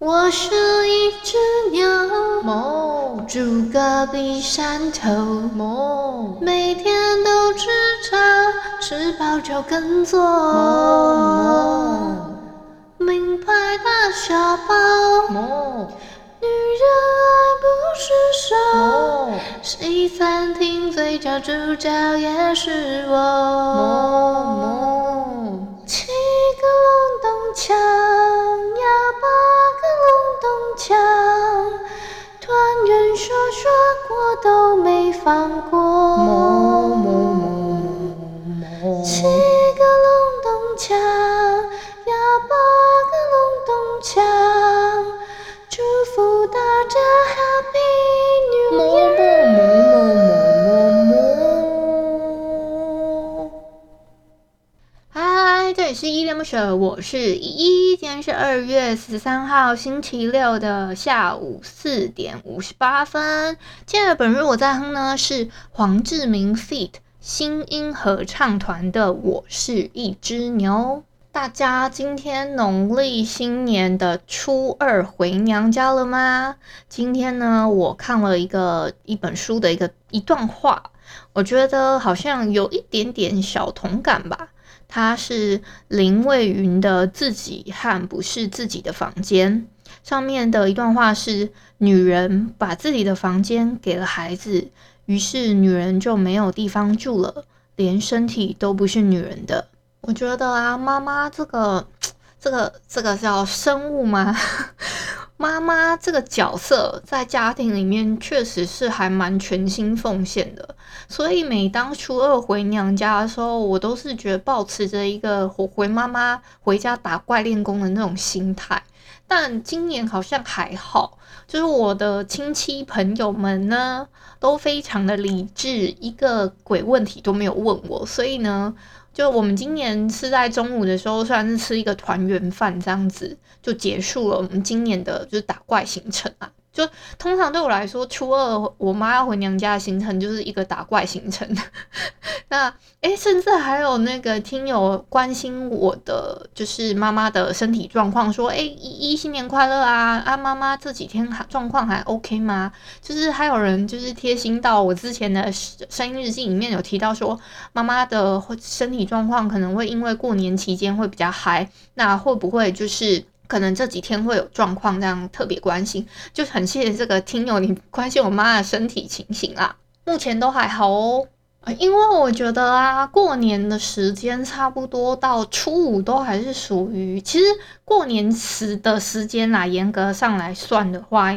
我是一只鸟，梦住隔壁山头，梦每天都吃草，吃饱就耕作，梦名牌大小包，梦女人爱不释手，西餐厅最佳主角也是我，个隆咚锵呀八。个隆咚锵，团圆说说过都没放过。么么么七个隆咚锵呀，八个隆咚锵，祝福大家 Happy New Year。里是依恋不舍，我是依依。今天是二月十三号星期六的下午四点五十八分。今天的本日我在哼呢是黄志明 feat. 新音合唱团的《我是一只牛》。大家今天农历新年的初二回娘家了吗？今天呢，我看了一个一本书的一个一段话，我觉得好像有一点点小同感吧。它是林蔚云的《自己和不是自己的房间》上面的一段话是：女人把自己的房间给了孩子，于是女人就没有地方住了，连身体都不是女人的。我觉得啊，妈妈这个、这个、这个叫生物吗？妈妈这个角色在家庭里面确实是还蛮全心奉献的，所以每当初二回娘家的时候，我都是觉得抱持着一个我回妈妈回家打怪练功的那种心态。但今年好像还好，就是我的亲戚朋友们呢都非常的理智，一个鬼问题都没有问我，所以呢。就我们今年是在中午的时候，算是吃一个团圆饭，这样子就结束了我们今年的就是打怪行程啊。就通常对我来说，初二我妈要回娘家的行程就是一个打怪行程。那诶，甚至还有那个听友关心我的，就是妈妈的身体状况，说诶，依依新年快乐啊！啊，妈妈这几天还状况还 OK 吗？就是还有人就是贴心到我之前的声音日记里面有提到说，妈妈的身体状况可能会因为过年期间会比较嗨，那会不会就是？可能这几天会有状况，这样特别关心，就很谢谢这个听友你关心我妈的身体情形啦。目前都还好哦，因为我觉得啊，过年的时间差不多到初五都还是属于，其实过年时的时间啦，严格上来算的话，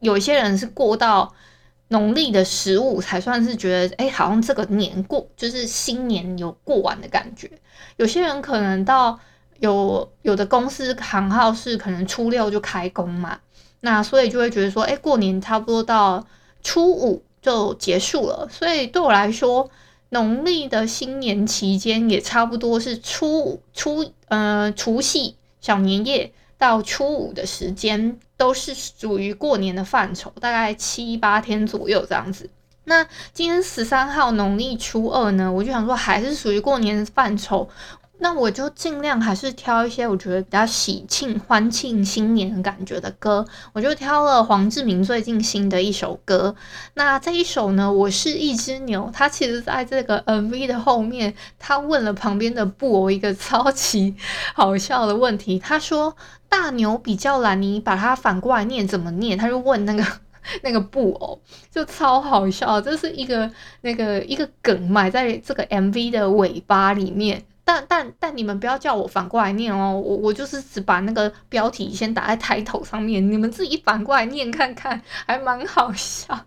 有些人是过到农历的十五才算是觉得，哎，好像这个年过就是新年有过完的感觉。有些人可能到。有有的公司行号是可能初六就开工嘛，那所以就会觉得说，哎，过年差不多到初五就结束了，所以对我来说，农历的新年期间也差不多是初五初呃除夕小年夜到初五的时间，都是属于过年的范畴，大概七八天左右这样子。那今天十三号农历初二呢，我就想说还是属于过年的范畴。那我就尽量还是挑一些我觉得比较喜庆、欢庆新年感觉的歌，我就挑了黄志明最近新的一首歌。那这一首呢，我是一只牛。他其实在这个 MV 的后面，他问了旁边的布偶一个超级好笑的问题。他说：“大牛比较懒，你把它反过来念怎么念？”他就问那个那个布偶，就超好笑。这是一个那个一个梗埋在这个 MV 的尾巴里面。但但但你们不要叫我反过来念哦，我我就是只把那个标题先打在抬头上面，你们自己反过来念看看，还蛮好笑，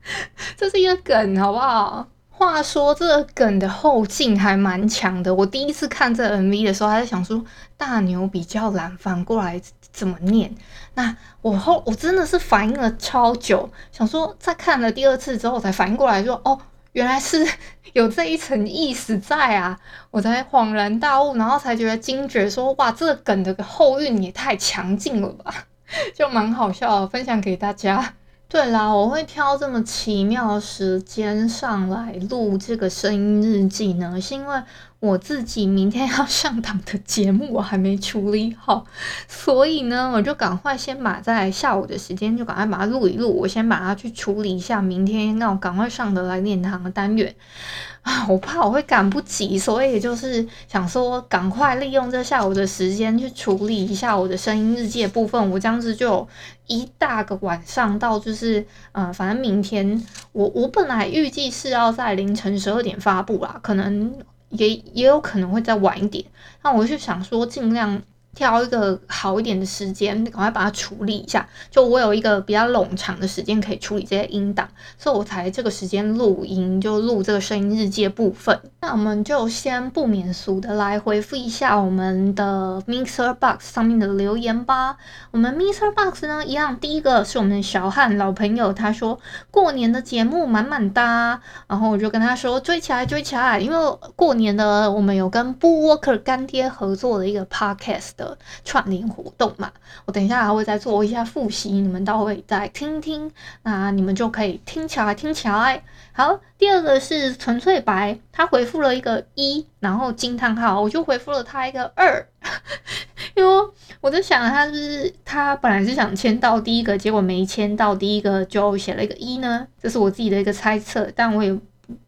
这是一个梗，好不好？话说这个梗的后劲还蛮强的。我第一次看这 MV 的时候，还在想说大牛比较懒，反过来怎么念？那我后我真的是反应了超久，想说在看了第二次之后才反应过来，说哦，原来是有这一层意思在啊，我才恍然大悟，然后才觉得惊觉说哇，这个梗的后运也太强劲了吧，就蛮好笑，分享给大家。对啦，我会挑这么奇妙的时间上来录这个声音日记呢，是因为我自己明天要上档的节目我还没处理好，所以呢，我就赶快先把在下午的时间就赶快把它录一录，我先把它去处理一下，明天要赶快上的来念堂的单元。啊，我怕我会赶不及，所以就是想说，赶快利用这下午的时间去处理一下我的声音日记的部分。我这样子就一大个晚上到，就是呃，反正明天我我本来预计是要在凌晨十二点发布啦，可能也也有可能会再晚一点。那我就想说，尽量。挑一个好一点的时间，赶快把它处理一下。就我有一个比较冗长的时间可以处理这些音档，所以我才这个时间录音，就录这个声音日记的部分。那我们就先不免俗的来回复一下我们的 Mixer Box 上面的留言吧。我们 Mixer Box 呢，一样，第一个是我们的小汉老朋友，他说过年的节目满满的，然后我就跟他说追起来追起来，因为过年的我们有跟 b o o Walker 干爹合作的一个 Podcast 串联活动嘛，我等一下还会再做一下复习，你们到会再听听，那你们就可以听起来听起来。好，第二个是纯粹白，他回复了一个一，然后惊叹号，我就回复了他一个二，因为我在想他是不是他本来是想签到第一个，结果没签到第一个，就写了一个一呢，这是我自己的一个猜测，但我也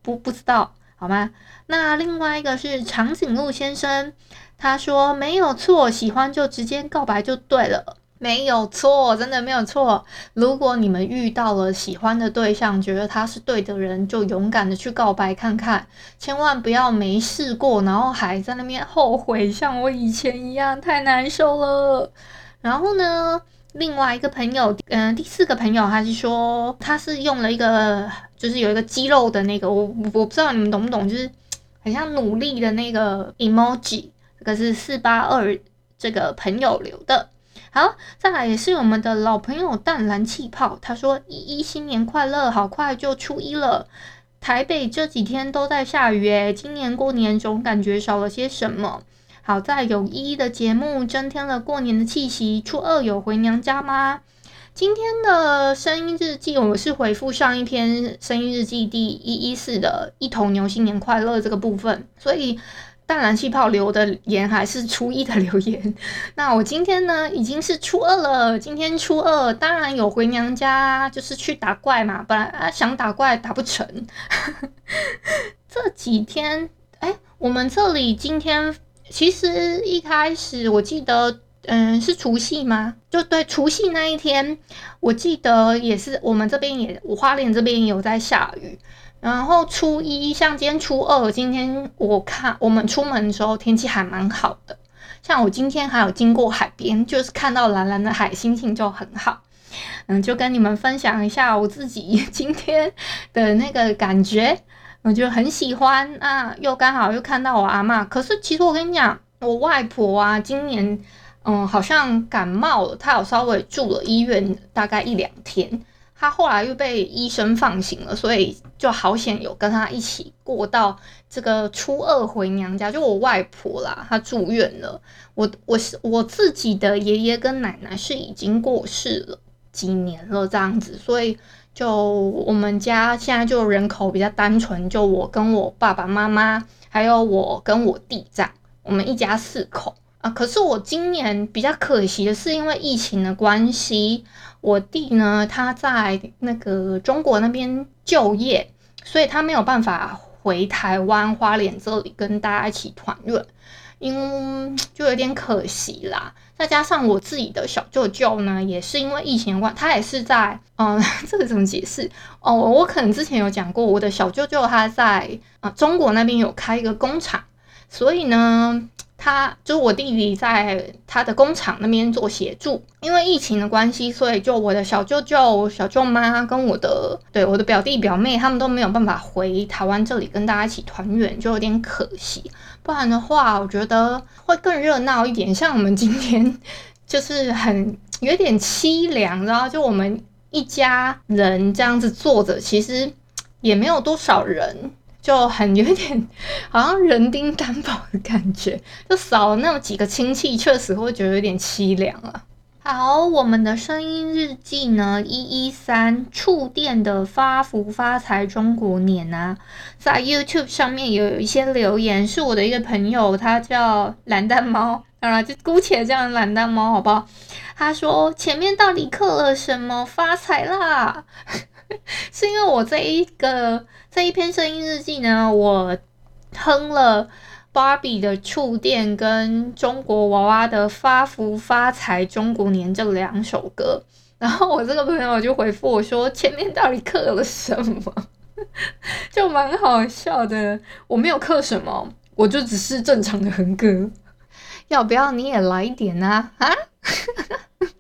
不，不知道，好吗？那另外一个是长颈鹿先生。他说没有错，喜欢就直接告白就对了，没有错，真的没有错。如果你们遇到了喜欢的对象，觉得他是对的人，就勇敢的去告白看看，千万不要没试过，然后还在那边后悔，像我以前一样，太难受了。然后呢，另外一个朋友，嗯、第四个朋友，他是说他是用了一个，就是有一个肌肉的那个，我我不知道你们懂不懂，就是很像努力的那个 emoji。这个是四八二这个朋友留的，好，再来也是我们的老朋友淡蓝气泡，他说依依新年快乐，好快就初一了，台北这几天都在下雨诶，今年过年总感觉少了些什么。好在有依依的节目增添了过年的气息，初二有回娘家吗？今天的声音日记我是回复上一篇声音日记第一一四的一头牛新年快乐这个部分，所以。淡蓝气泡留的言还是初一的留言，那我今天呢已经是初二了。今天初二当然有回娘家，就是去打怪嘛。本来啊想打怪打不成，这几天哎，我们这里今天其实一开始我记得，嗯，是除夕吗？就对，除夕那一天，我记得也是我们这边也，我花莲这边也有在下雨。然后初一，像今天初二，今天我看我们出门的时候天气还蛮好的。像我今天还有经过海边，就是看到蓝蓝的海，心情就很好。嗯，就跟你们分享一下我自己今天的那个感觉，我就很喜欢啊。又刚好又看到我阿嬷，可是其实我跟你讲，我外婆啊，今年嗯好像感冒了，她有稍微住了医院大概一两天。他后来又被医生放行了，所以就好险有跟他一起过到这个初二回娘家。就我外婆啦，她住院了。我我是我自己的爷爷跟奶奶是已经过世了几年了这样子，所以就我们家现在就人口比较单纯，就我跟我爸爸妈妈，还有我跟我弟这样，我们一家四口。啊，可是我今年比较可惜的是，因为疫情的关系，我弟呢他在那个中国那边就业，所以他没有办法回台湾花莲这里跟大家一起团圆，因就有点可惜啦。再加上我自己的小舅舅呢，也是因为疫情关，他也是在嗯，这个怎么解释？哦，我可能之前有讲过，我的小舅舅他在啊中国那边有开一个工厂，所以呢。他就是我弟弟在他的工厂那边做协助，因为疫情的关系，所以就我的小舅舅、小舅妈跟我的对我的表弟表妹，他们都没有办法回台湾这里跟大家一起团圆，就有点可惜。不然的话，我觉得会更热闹一点。像我们今天就是很有点凄凉，然后就我们一家人这样子坐着，其实也没有多少人。就很有点好像人丁单薄的感觉，就少了那么几个亲戚，确实会觉得有点凄凉啊。好，我们的声音日记呢，一一三触电的发福发财中国年啊，在 YouTube 上面也有一些留言，是我的一个朋友，他叫蓝蛋猫，当然就姑且叫蓝蛋猫好不好？他说前面到底刻了什么发财啦？是因为我这一个这一篇声音日记呢，我哼了芭比的触电跟中国娃娃的发福发财中国年这两首歌，然后我这个朋友就回复我说前面到底刻了什么，就蛮好笑的。我没有刻什么，我就只是正常的哼歌。要不要你也来一点啊？啊？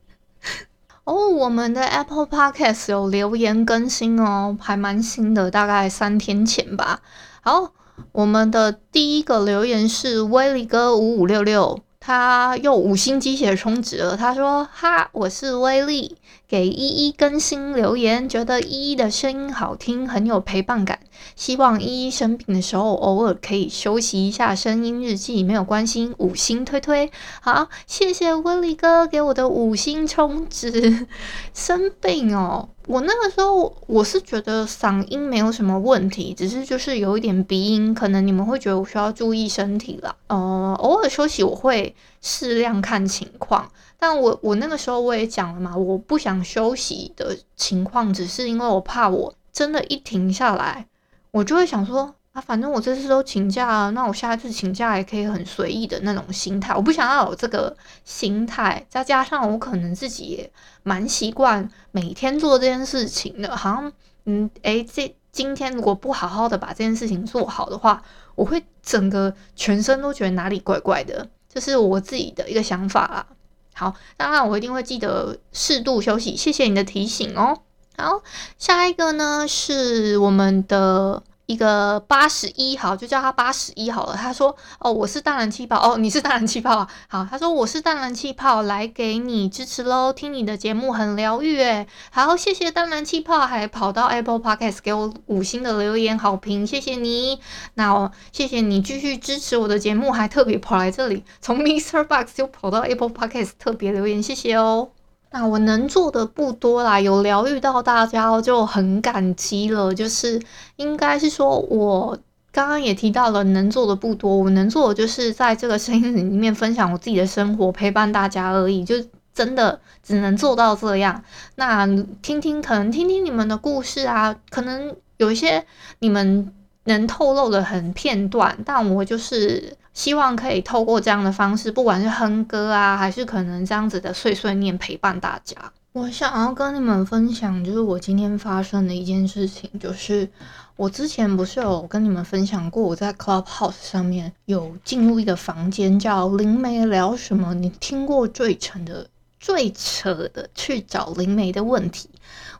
哦我们的 Apple Podcast 有留言更新哦，还蛮新的，大概三天前吧。好，我们的第一个留言是威力哥五五六六。他用五星鸡血充值了。他说：“哈，我是威力，给依依更新留言，觉得依依的声音好听，很有陪伴感。希望依依生病的时候偶尔可以休息一下。声音日记没有关系，五星推推。好，谢谢威力哥给我的五星充值。生病哦。”我那个时候我是觉得嗓音没有什么问题，只是就是有一点鼻音，可能你们会觉得我需要注意身体了。呃，偶尔休息我会适量看情况，但我我那个时候我也讲了嘛，我不想休息的情况，只是因为我怕我真的，一停下来，我就会想说啊。反正我这次都请假了，那我下一次请假也可以很随意的那种心态。我不想要有这个心态，再加上我可能自己也蛮习惯每天做这件事情的。好像，嗯，诶，这今天如果不好好的把这件事情做好的话，我会整个全身都觉得哪里怪怪的。这是我自己的一个想法啦。好，当然我一定会记得适度休息。谢谢你的提醒哦。好，下一个呢是我们的。一个八十一号，就叫他八十一好了。他说：“哦，我是大人气泡，哦，你是大人气泡啊。”好，他说：“我是大人气泡，来给你支持喽。听你的节目很疗愈，诶。好，谢谢大人气泡，还跑到 Apple Podcast 给我五星的留言好评，谢谢你。那我谢谢你继续支持我的节目，还特别跑来这里，从 Mr. Box 又跑到 Apple Podcast 特别留言，谢谢哦。”那我能做的不多啦，有疗愈到大家就很感激了。就是应该是说，我刚刚也提到了，能做的不多，我能做的就是在这个声音里面分享我自己的生活，陪伴大家而已。就真的只能做到这样。那听听，可能听听你们的故事啊，可能有一些你们能透露的很片段，但我就是。希望可以透过这样的方式，不管是哼歌啊，还是可能这样子的碎碎念陪伴大家。我想要跟你们分享，就是我今天发生的一件事情，就是我之前不是有跟你们分享过，我在 Clubhouse 上面有进入一个房间，叫灵媒聊什么？你听过最扯的、最扯的去找灵媒的问题？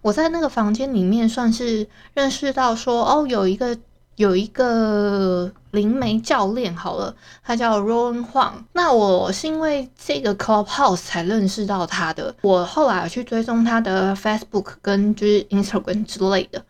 我在那个房间里面算是认识到说，哦，有一个。有一个灵媒教练，好了，他叫 Ron Huang。那我是因为这个 Clubhouse 才认识到他的。我后来去追踪他的 Facebook 跟就是 Instagram 之类的。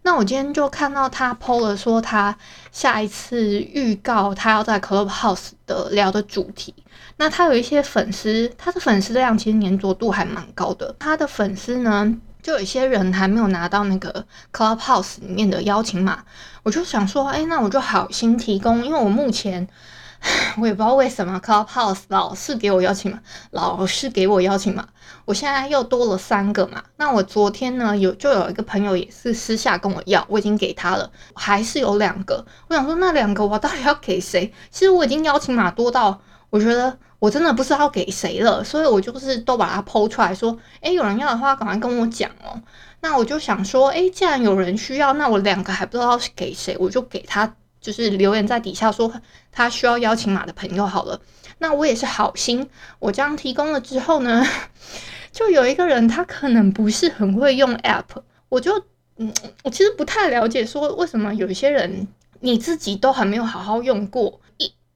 那我今天就看到他 PO 了说他下一次预告他要在 Clubhouse 的聊的主题。那他有一些粉丝，他的粉丝量其实黏着度还蛮高的。他的粉丝呢？就有一些人还没有拿到那个 Clubhouse 里面的邀请码，我就想说，哎，那我就好心提供，因为我目前 我也不知道为什么 Clubhouse 老是给我邀请码，老是给我邀请码，我现在又多了三个嘛。那我昨天呢，有就有一个朋友也是私下跟我要，我已经给他了，还是有两个。我想说，那两个我到底要给谁？其实我已经邀请码多到，我觉得。我真的不知道给谁了，所以我就是都把它 po 出来说，诶、有人要的话，赶快跟我讲哦。那我就想说，诶、既然有人需要，那我两个还不知道是给谁，我就给他，就是留言在底下说他需要邀请码的朋友好了。那我也是好心，我这样提供了之后呢，就有一个人他可能不是很会用 App，我就嗯，我其实不太了解说为什么有一些人你自己都还没有好好用过，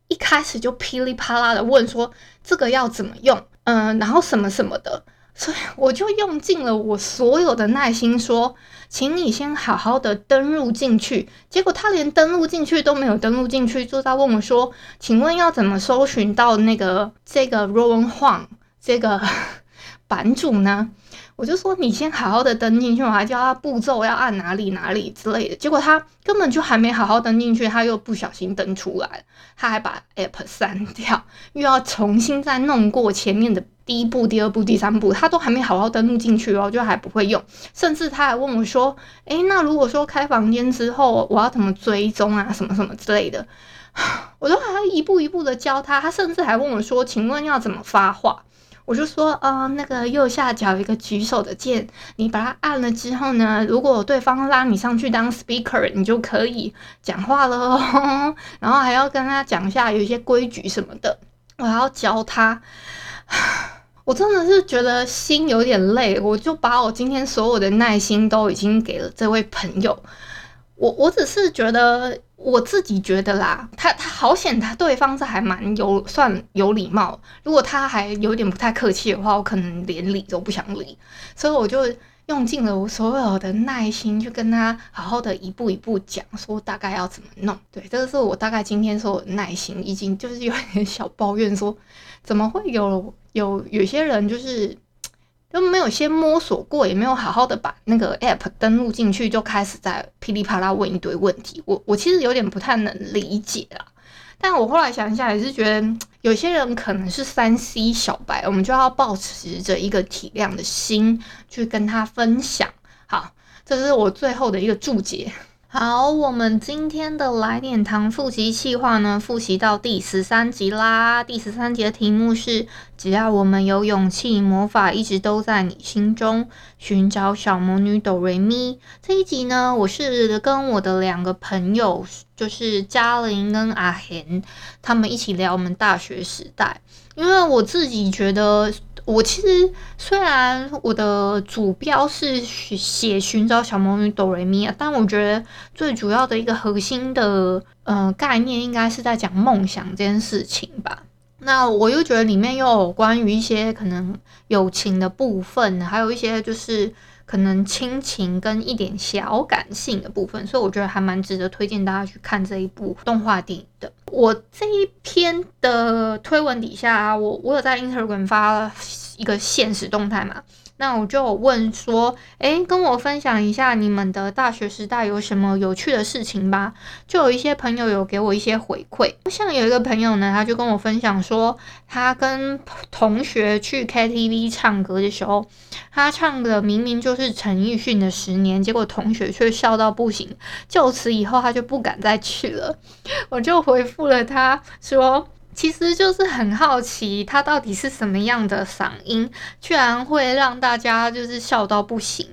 一开始就噼里啪啦的问说这个要怎么用，嗯，然后什么什么的。所以我就用尽了我所有的耐心说，请你先好好的登录进去。结果他连登录进去都没有登录进去，就在问我说：“请问要怎么搜寻到那个这个 Rowan Huang 这个版主呢？”我就说：“你先好好的登进去，我还教他步骤要按哪里哪里之类的。”结果他根本就还没好好登进去，他又不小心登出来，他还把 App 删掉，又要重新再弄过前面的。第一步、第二步、第三步，他都还没好好登录进去哦，就还不会用。甚至他还问我说：“诶，那如果说开房间之后，我要怎么追踪啊？什么什么之类的？” 我都还要一步一步的教他。他甚至还问我说：“请问要怎么发话？”我就说：“啊、呃，那个右下角有一个举手的键，你把它按了之后呢，如果对方拉你上去当 speaker，你就可以讲话了。然后还要跟他讲一下有一些规矩什么的，我还要教他。”我真的是觉得心有点累，我就把我今天所有的耐心都已经给了这位朋友。我我只是觉得我自己觉得啦，他他好险，他对方是还蛮有算有礼貌。如果他还有点不太客气的话，我可能连理都不想理。所以我就用尽了我所有的耐心，去跟他好好的一步一步讲，说大概要怎么弄。对，这个是我大概今天所有的耐心，已经就是有点小抱怨说，怎么会有？有有些人就是都没有先摸索过，也没有好好的把那个 app 登录进去，就开始在噼里啪啦问一堆问题。我我其实有点不太能理解啦，但我后来想一下，也是觉得有些人可能是三 C 小白，我们就要抱持着一个体谅的心去跟他分享。好，这是我最后的一个注解。好，我们今天的来点糖复习计划呢，复习到第十三集啦。第十三集的题目是：只要我们有勇气，魔法一直都在你心中。寻找小魔女哆瑞咪。这一集呢，我是跟我的两个朋友，就是嘉玲跟阿贤，他们一起聊我们大学时代。因为我自己觉得。我其实虽然我的主标是写寻找小魔女哆瑞咪啊，但我觉得最主要的一个核心的呃概念应该是在讲梦想这件事情吧。那我又觉得里面又有关于一些可能友情的部分，还有一些就是。可能亲情跟一点小感性的部分，所以我觉得还蛮值得推荐大家去看这一部动画电影的。我这一篇的推文底下，我我有在 Instagram 发了一个现实动态嘛。那我就问说，诶，跟我分享一下你们的大学时代有什么有趣的事情吧。就有一些朋友有给我一些回馈，像有一个朋友呢，他就跟我分享说，他跟同学去 KTV 唱歌的时候，他唱的明明就是陈奕迅的《十年》，结果同学却笑到不行，就此以后他就不敢再去了。我就回复了他说。其实就是很好奇，他到底是什么样的嗓音，居然会让大家就是笑到不行，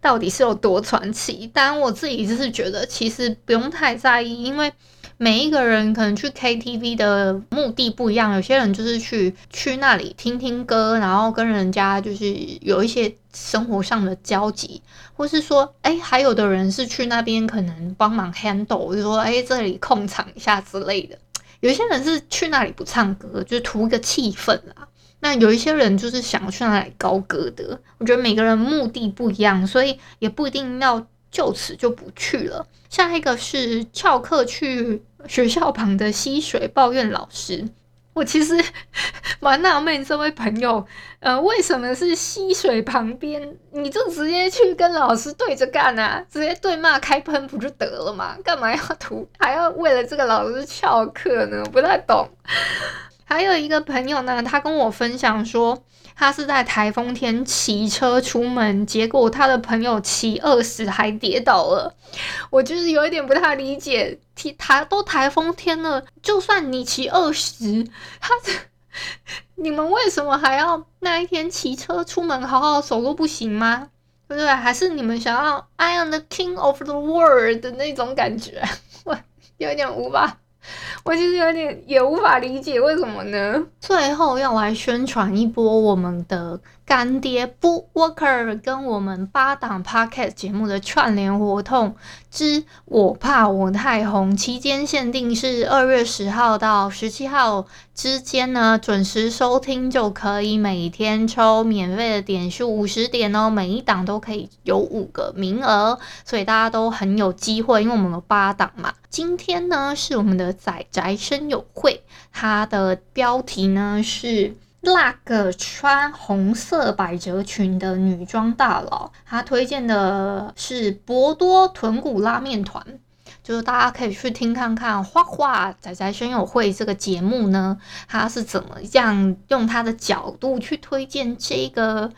到底是有多传奇？但我自己就是觉得，其实不用太在意，因为每一个人可能去 KTV 的目的不一样，有些人就是去去那里听听歌，然后跟人家就是有一些生活上的交集，或是说，哎，还有的人是去那边可能帮忙 handle，就说，哎，这里控场一下之类的。有些人是去那里不唱歌，就是图一个气氛啦。那有一些人就是想要去那里高歌的。我觉得每个人目的不一样，所以也不一定要就此就不去了。下一个是翘课去学校旁的溪水抱怨老师。我其实 蛮纳闷，这位朋友，呃，为什么是溪水旁边？你就直接去跟老师对着干啊，直接对骂开喷不就得了吗？干嘛要涂，还要为了这个老师翘课呢？不太懂。还有一个朋友呢，他跟我分享说，他是在台风天骑车出门，结果他的朋友骑二十还跌倒了。我就是有一点不太理解，骑台都台风天了，就算你骑二十，他你们为什么还要那一天骑车出门好好走路不行吗？对不对？还是你们想要 I am the king of the world 的那种感觉？我有点无法。我其实有点也无法理解为什么呢？最后要来宣传一波我们的干爹 BookWalker 跟我们八档 Podcast 节目的串联活动之我怕我太红，期间限定是二月十号到十七号之间呢，准时收听就可以每天抽免费的点数五十点哦，每一档都可以有五个名额，所以大家都很有机会，因为我们有八档嘛。今天呢是我们的仔宅声友会，它的标题呢是那个穿红色百褶裙的女装大佬，他推荐的是博多豚骨拉面团，就是大家可以去听看看。花花仔仔声友会这个节目呢，他是怎么样用他的角度去推荐这个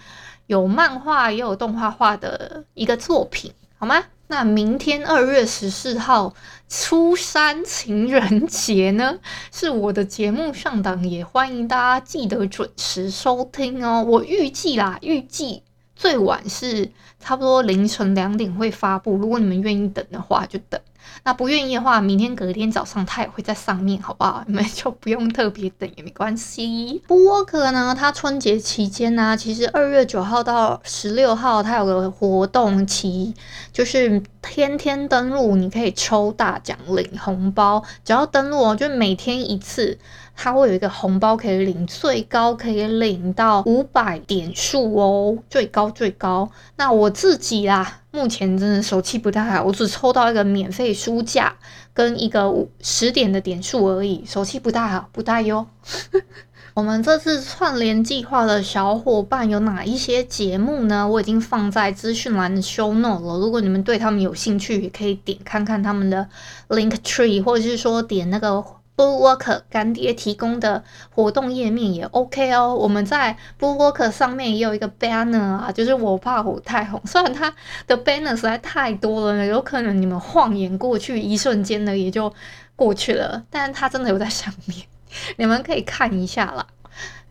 有漫画也有动画化的一个作品，好吗？那明天二月十四号初三情人节呢，是我的节目上档，也欢迎大家记得准时收听哦。我预计啦，预计最晚是差不多凌晨两点会发布，如果你们愿意等的话，就等。那不愿意的话，明天隔天早上它也会在上面，好不好？你们就不用特别等也没关系。BookWalker 呢，它春节期间呢、其实二月九号到十六号，它有个活动期，就是天天登录，你可以抽大奖领红包，只要登录哦，就每天一次。它会有一个红包可以领，最高可以领到五百点数哦，最高最高。那我自己啦，目前真的手气不太好，我只抽到一个免费书架跟一个五十点的点数而已，手气不太好，不太哟。我们这次串联计划的小伙伴有哪一些节目呢？我已经放在资讯栏的 show note 了，如果你们对他们有兴趣，也可以点看看他们的 link tree，或者是说点那个。BookWalker 干爹提供的活动页面也 OK 哦。我们在 BookWalker 上面也有一个 banner 啊，就是我怕我太红。虽然它的 banner 实在太多了，有可能你们晃眼过去，一瞬间的也就过去了。但是它真的有在上面，你们可以看一下啦。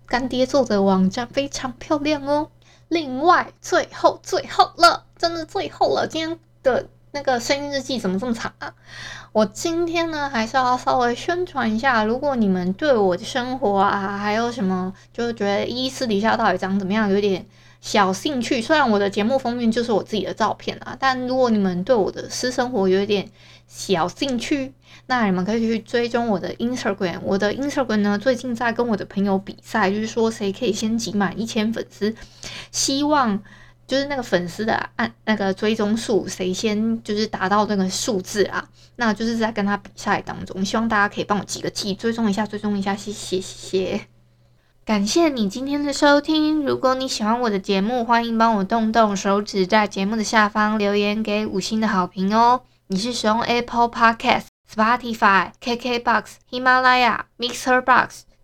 干爹做的网站非常漂亮哦。另外，最后最后了，真的最后了，今天的。那个声音日记怎么这么长啊？我今天呢，还是要稍微宣传一下。如果你们对我的生活啊，还有什么，就是觉得一私底下到底长怎么样，有点小兴趣。虽然我的节目封面就是我自己的照片啊，但如果你们对我的私生活有一点小兴趣，那你们可以去追踪我的 Instagram。我的 Instagram 呢，最近在跟我的朋友比赛，就是说谁可以先集满一千粉丝，希望。就是那个粉丝的按那个追踪数，谁先就是达到那个数字啊？那就是在跟他比赛当中，希望大家可以帮我记个记，追踪一下，追踪一下，谢谢谢谢。感谢你今天的收听，如果你喜欢我的节目，欢迎帮我动动手指，在节目的下方留言给五星的好评哦。你是使用 Apple Podcast、Spotify、KKBox、喜马拉雅、Mixer Box。